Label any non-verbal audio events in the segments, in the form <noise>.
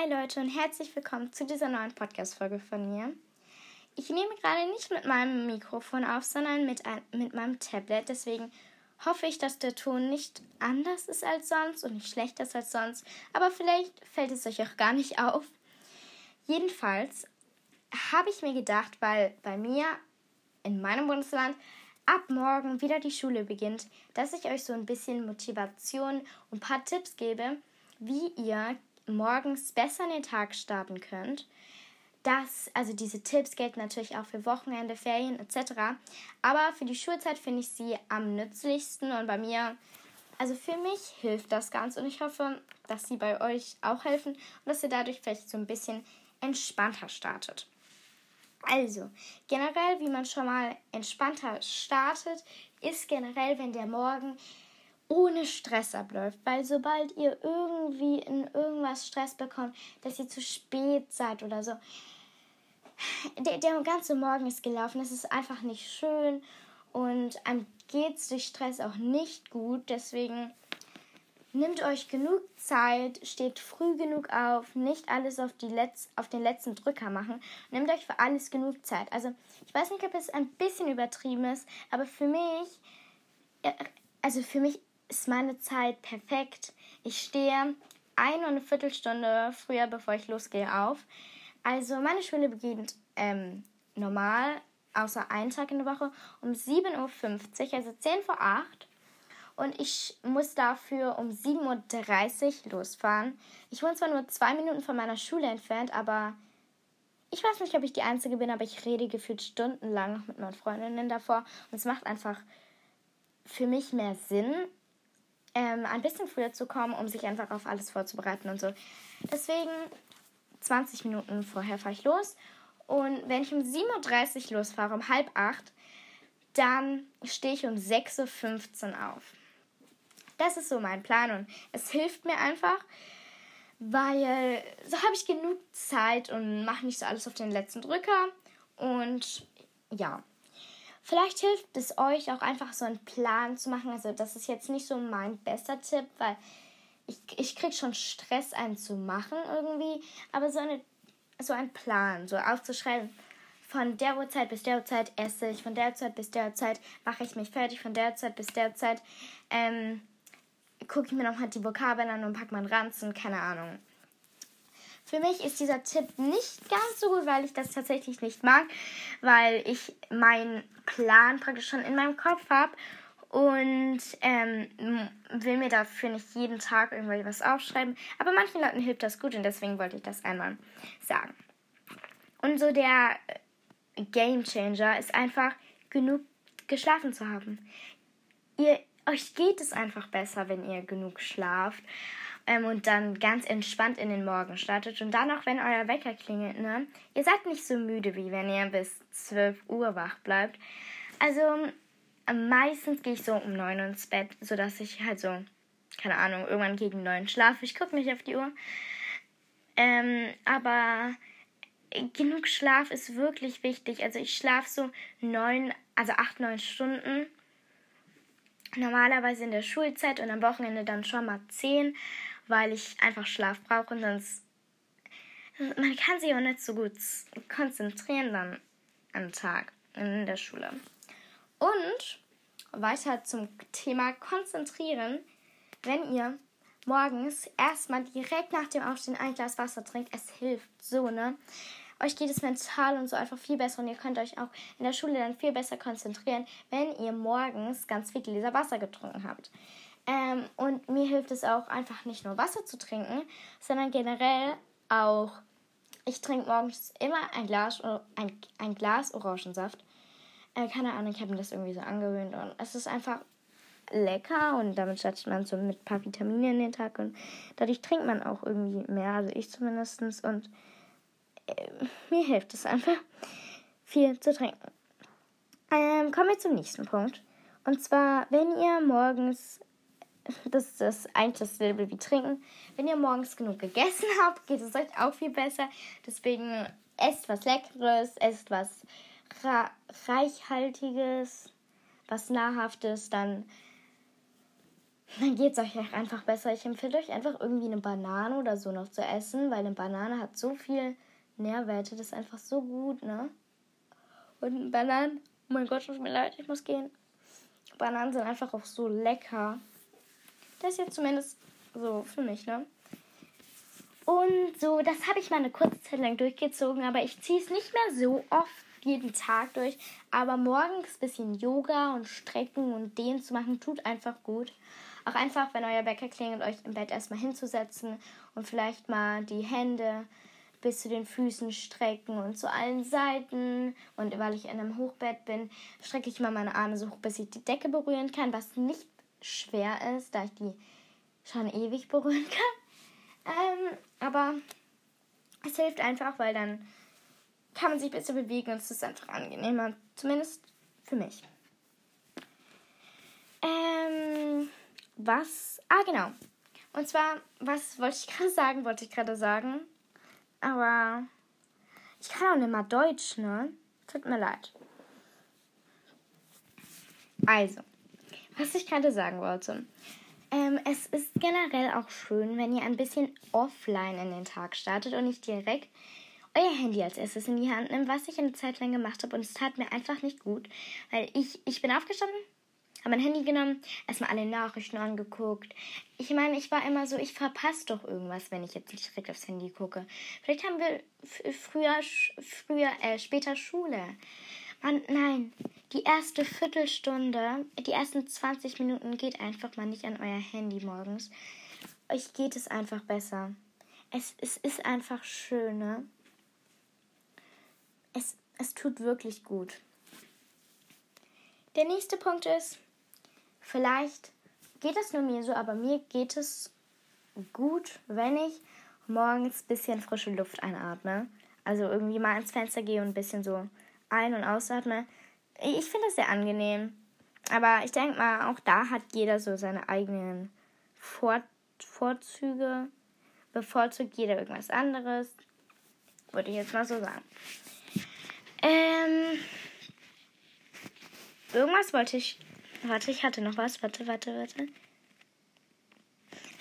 Hi Leute und herzlich willkommen zu dieser neuen Podcast-Folge von mir. Ich nehme gerade nicht mit meinem Mikrofon auf, sondern mit, ein, mit meinem Tablet. Deswegen hoffe ich, dass der Ton nicht anders ist als sonst und nicht schlechter ist als sonst. Aber vielleicht fällt es euch auch gar nicht auf. Jedenfalls habe ich mir gedacht, weil bei mir in meinem Bundesland ab morgen wieder die Schule beginnt, dass ich euch so ein bisschen Motivation und ein paar Tipps gebe, wie ihr morgens besser in den Tag starten könnt. Das, also diese Tipps gelten natürlich auch für Wochenende, Ferien etc. Aber für die Schulzeit finde ich sie am nützlichsten und bei mir, also für mich hilft das ganz und ich hoffe, dass sie bei euch auch helfen und dass ihr dadurch vielleicht so ein bisschen entspannter startet. Also, generell, wie man schon mal entspannter startet, ist generell, wenn der Morgen ohne Stress abläuft. Weil sobald ihr irgendwie in irgendwas Stress bekommt, dass ihr zu spät seid oder so, der, der ganze Morgen ist gelaufen. Es ist einfach nicht schön und einem geht es durch Stress auch nicht gut. Deswegen nehmt euch genug Zeit, steht früh genug auf, nicht alles auf, die Letz-, auf den letzten Drücker machen. Nehmt euch für alles genug Zeit. Also ich weiß nicht, ob es ein bisschen übertrieben ist, aber für mich, also für mich ist meine Zeit perfekt. Ich stehe eine und eine Viertelstunde früher, bevor ich losgehe, auf. Also meine Schule beginnt ähm, normal, außer einen Tag in der Woche, um 7.50 Uhr, also 10 vor 8. Und ich muss dafür um 7.30 Uhr losfahren. Ich wohne zwar nur zwei Minuten von meiner Schule entfernt, aber ich weiß nicht, ob ich die Einzige bin, aber ich rede gefühlt stundenlang noch mit meinen Freundinnen davor. Und es macht einfach für mich mehr Sinn, ähm, ein bisschen früher zu kommen, um sich einfach auf alles vorzubereiten und so. Deswegen 20 Minuten vorher fahre ich los. Und wenn ich um 7.30 Uhr losfahre, um halb acht, dann stehe ich um 6.15 Uhr auf. Das ist so mein Plan und es hilft mir einfach, weil so habe ich genug Zeit und mache nicht so alles auf den letzten Drücker. Und ja, Vielleicht hilft es euch auch einfach so einen Plan zu machen. Also das ist jetzt nicht so mein bester Tipp, weil ich, ich krieg schon Stress, einen zu machen irgendwie. Aber so, eine, so ein Plan, so aufzuschreiben, von der Uhrzeit bis der Uhrzeit esse ich, von der Uhrzeit bis der Uhrzeit mache ich mich fertig, von der Uhrzeit bis der Uhrzeit ähm, gucke ich mir nochmal die Vokabeln an und packe meinen Ranzen, keine Ahnung. Für mich ist dieser Tipp nicht ganz so gut, weil ich das tatsächlich nicht mag, weil ich meinen Plan praktisch schon in meinem Kopf habe und ähm, will mir dafür nicht jeden Tag irgendwie was aufschreiben. Aber manchen Leuten hilft das gut und deswegen wollte ich das einmal sagen. Und so der Game Changer ist einfach genug geschlafen zu haben. Ihr, euch geht es einfach besser, wenn ihr genug schlaft ähm, und dann ganz entspannt in den Morgen startet. Und dann auch, wenn euer Wecker klingelt, ne? Ihr seid nicht so müde, wie wenn ihr bis 12 Uhr wach bleibt. Also meistens gehe ich so um 9 Uhr ins Bett, sodass ich halt so, keine Ahnung, irgendwann gegen 9 schlafe. Ich gucke nicht auf die Uhr. Ähm, aber genug Schlaf ist wirklich wichtig. Also ich schlafe so 9, also 8, 9 Stunden. Normalerweise in der Schulzeit und am Wochenende dann schon mal 10 weil ich einfach Schlaf brauche und sonst. Man kann sich auch nicht so gut konzentrieren dann am Tag in der Schule. Und weiter zum Thema Konzentrieren. Wenn ihr morgens erstmal direkt nach dem Aufstehen ein Glas Wasser trinkt, es hilft so, ne? Euch geht es mental und so einfach viel besser und ihr könnt euch auch in der Schule dann viel besser konzentrieren, wenn ihr morgens ganz viel Gläser Wasser getrunken habt. Ähm, und mir hilft es auch einfach nicht nur Wasser zu trinken, sondern generell auch, ich trinke morgens immer ein Glas, ein, ein Glas Orangensaft. Äh, keine Ahnung, ich habe mir das irgendwie so angewöhnt und es ist einfach lecker und damit startet man so mit ein paar Vitamine in den Tag und dadurch trinkt man auch irgendwie mehr, also ich zumindest und äh, mir hilft es einfach, viel zu trinken. Ähm, kommen wir zum nächsten Punkt. Und zwar, wenn ihr morgens das ist das eigentlich dasselbe wie trinken. Wenn ihr morgens genug gegessen <laughs> habt, geht es euch auch viel besser. Deswegen esst was Leckeres, esst was Reichhaltiges, was Nahrhaftes, dann dann geht es euch einfach besser. Ich empfehle euch einfach irgendwie eine Banane oder so noch zu essen, weil eine Banane hat so viel Nährwerte, das ist einfach so gut, ne? Und Bananen, oh mein Gott, tut mir leid, ich muss gehen. Bananen sind einfach auch so lecker. Das ist jetzt zumindest so für mich, ne? Und so, das habe ich mal eine kurze Zeit lang durchgezogen, aber ich ziehe es nicht mehr so oft jeden Tag durch. Aber morgens ein bisschen Yoga und Strecken und Dehnen zu machen, tut einfach gut. Auch einfach, wenn euer Wecker klingelt, euch im Bett erstmal hinzusetzen und vielleicht mal die Hände bis zu den Füßen strecken und zu allen Seiten. Und weil ich in einem Hochbett bin, strecke ich mal meine Arme so hoch, bis ich die Decke berühren kann, was nicht schwer ist, da ich die schon ewig berühren kann. Ähm, aber es hilft einfach, weil dann kann man sich besser bewegen und es ist einfach angenehmer. Zumindest für mich. Ähm, was? Ah, genau. Und zwar, was wollte ich gerade sagen? Wollte ich gerade sagen. Aber ich kann auch nicht mal Deutsch, ne? Tut mir leid. Also, was ich gerade sagen wollte. Ähm, es ist generell auch schön, wenn ihr ein bisschen offline in den Tag startet und nicht direkt euer Handy als erstes in die Hand nimmt, was ich eine Zeit lang gemacht habe und es tat mir einfach nicht gut, weil ich, ich bin aufgestanden, habe mein Handy genommen, erstmal alle Nachrichten angeguckt. Ich meine, ich war immer so, ich verpasse doch irgendwas, wenn ich jetzt nicht direkt aufs Handy gucke. Vielleicht haben wir früher, früher, äh, später Schule. Man, nein, die erste Viertelstunde, die ersten 20 Minuten geht einfach mal nicht an euer Handy morgens. Euch geht es einfach besser. Es, es ist einfach schön, ne? Es, es tut wirklich gut. Der nächste Punkt ist, Vielleicht geht es nur mir so, aber mir geht es gut, wenn ich morgens ein bisschen frische Luft einatme. Also irgendwie mal ans Fenster gehe und ein bisschen so ein- und ausatme. Ich finde das sehr angenehm. Aber ich denke mal, auch da hat jeder so seine eigenen Vor Vorzüge. Bevorzugt jeder irgendwas anderes. Würde ich jetzt mal so sagen. Ähm, irgendwas wollte ich Warte, ich hatte noch was. Warte, warte, warte.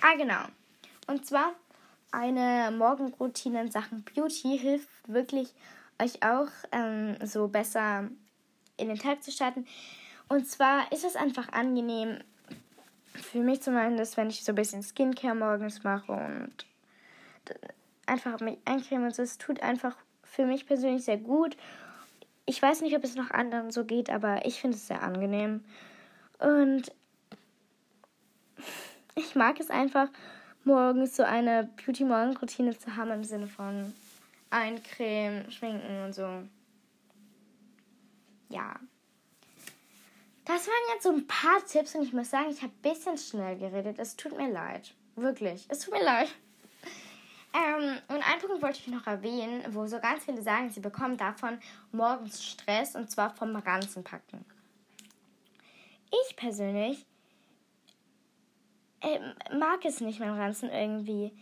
Ah, genau. Und zwar eine Morgenroutine in Sachen Beauty hilft wirklich euch auch ähm, so besser in den Tag zu starten. Und zwar ist es einfach angenehm, für mich zumindest, wenn ich so ein bisschen Skincare morgens mache und einfach mich eincreme und so. Es tut einfach für mich persönlich sehr gut. Ich weiß nicht, ob es noch anderen so geht, aber ich finde es sehr angenehm. Und ich mag es einfach, morgens so eine Beauty-Morgen-Routine zu haben im Sinne von eincremen, schminken und so. Ja. Das waren jetzt so ein paar Tipps und ich muss sagen, ich habe ein bisschen schnell geredet. Es tut mir leid. Wirklich. Es tut mir leid. Ähm, und einen Punkt wollte ich noch erwähnen, wo so ganz viele sagen, sie bekommen davon morgens Stress und zwar vom Ranzenpacken. Ich persönlich äh, mag es nicht, meinen Ranzen irgendwie.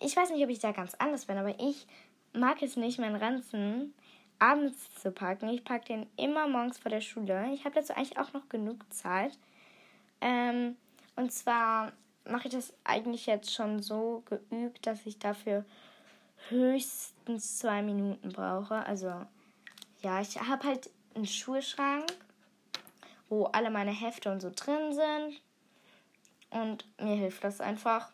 Ich weiß nicht, ob ich da ganz anders bin, aber ich mag es nicht, meinen Ranzen abends zu packen. Ich packe den immer morgens vor der Schule. Ich habe dazu eigentlich auch noch genug Zeit. Ähm, und zwar mache ich das eigentlich jetzt schon so geübt, dass ich dafür höchstens zwei Minuten brauche. Also ja, ich habe halt einen Schulschrank wo alle meine Hefte und so drin sind. Und mir hilft das einfach,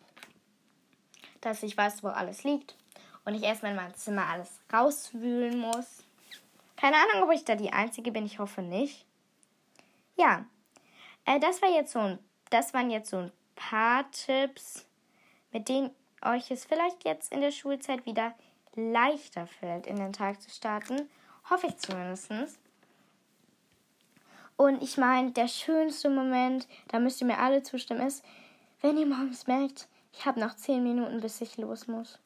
dass ich weiß, wo alles liegt. Und ich erstmal in meinem Zimmer alles rauswühlen muss. Keine Ahnung, ob ich da die Einzige bin. Ich hoffe nicht. Ja, äh, das war jetzt so ein, das waren jetzt so ein paar Tipps, mit denen euch es vielleicht jetzt in der Schulzeit wieder leichter fällt, in den Tag zu starten. Hoffe ich zumindest. Und ich meine, der schönste Moment, da müsst ihr mir alle zustimmen, ist, wenn ihr morgens merkt, ich habe noch 10 Minuten, bis ich los muss.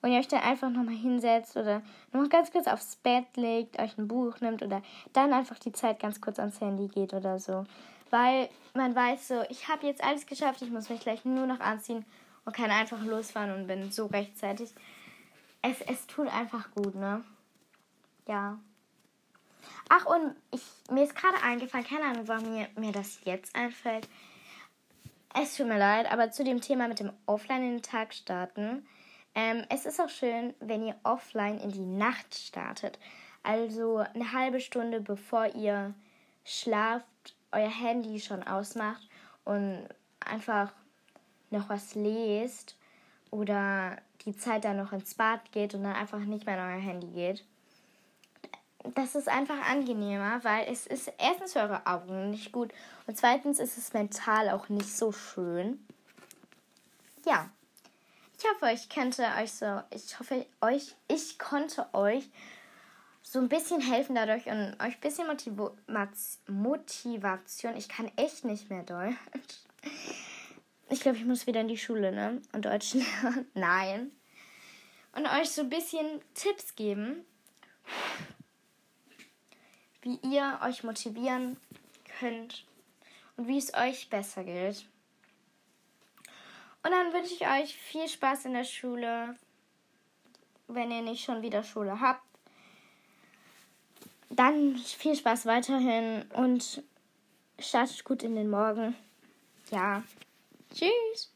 Und ihr euch dann einfach nochmal hinsetzt oder nochmal ganz kurz aufs Bett legt, euch ein Buch nimmt oder dann einfach die Zeit ganz kurz ans Handy geht oder so. Weil man weiß so, ich habe jetzt alles geschafft, ich muss mich gleich nur noch anziehen und kann einfach losfahren und bin so rechtzeitig. Es, es tut einfach gut, ne? Ja. Ach, und ich, mir ist gerade eingefallen, keine Ahnung, warum mir, mir das jetzt einfällt. Es tut mir leid, aber zu dem Thema mit dem Offline in den Tag starten. Ähm, es ist auch schön, wenn ihr offline in die Nacht startet. Also eine halbe Stunde bevor ihr schlaft, euer Handy schon ausmacht und einfach noch was lest oder die Zeit dann noch ins Bad geht und dann einfach nicht mehr in euer Handy geht. Das ist einfach angenehmer, weil es ist erstens für eure Augen nicht gut und zweitens ist es mental auch nicht so schön. Ja. Ich hoffe, ich könnte euch so, ich hoffe, euch, ich konnte euch so ein bisschen helfen dadurch und euch ein bisschen Motiv Motivation. Ich kann echt nicht mehr Deutsch. Ich glaube, ich muss wieder in die Schule, ne? Und Deutsch lernen. <laughs> Nein. Und euch so ein bisschen Tipps geben, wie ihr euch motivieren könnt und wie es euch besser geht. Und dann wünsche ich euch viel Spaß in der Schule, wenn ihr nicht schon wieder Schule habt. Dann viel Spaß weiterhin und startet gut in den Morgen. Ja. Tschüss.